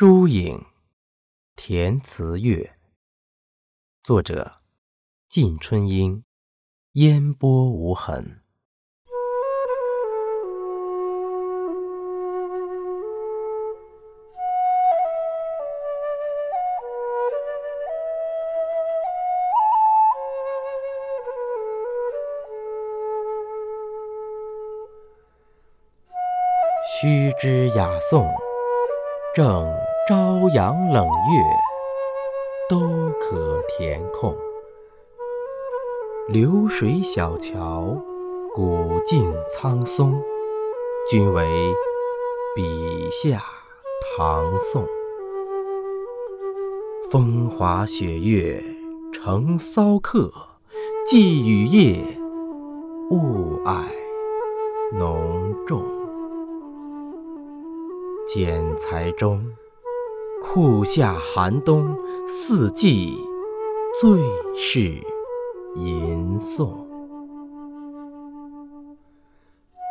疏影，填词月。作者：晋春英。烟波无痕。须知雅颂。正朝阳冷月，都可填空。流水小桥，古径苍松，均为笔下唐宋。风华雪月成骚客，寄雨夜，雾霭浓重。剪裁中，酷夏寒冬，四季最是吟诵。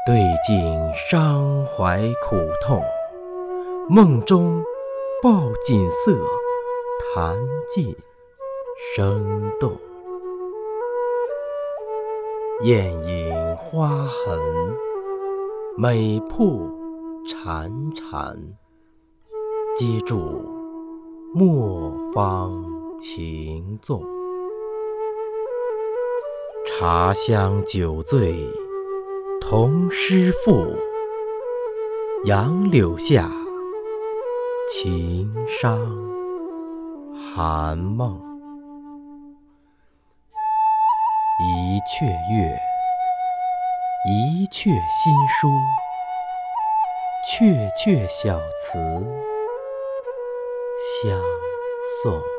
对镜伤怀苦痛，梦中抱锦瑟，弹尽生动。艳影花痕，美瀑。潺潺，接住莫方情纵。茶香酒醉同诗赋，杨柳下，情伤寒梦。一阙月，一阙新书。鹊鹊小词相送。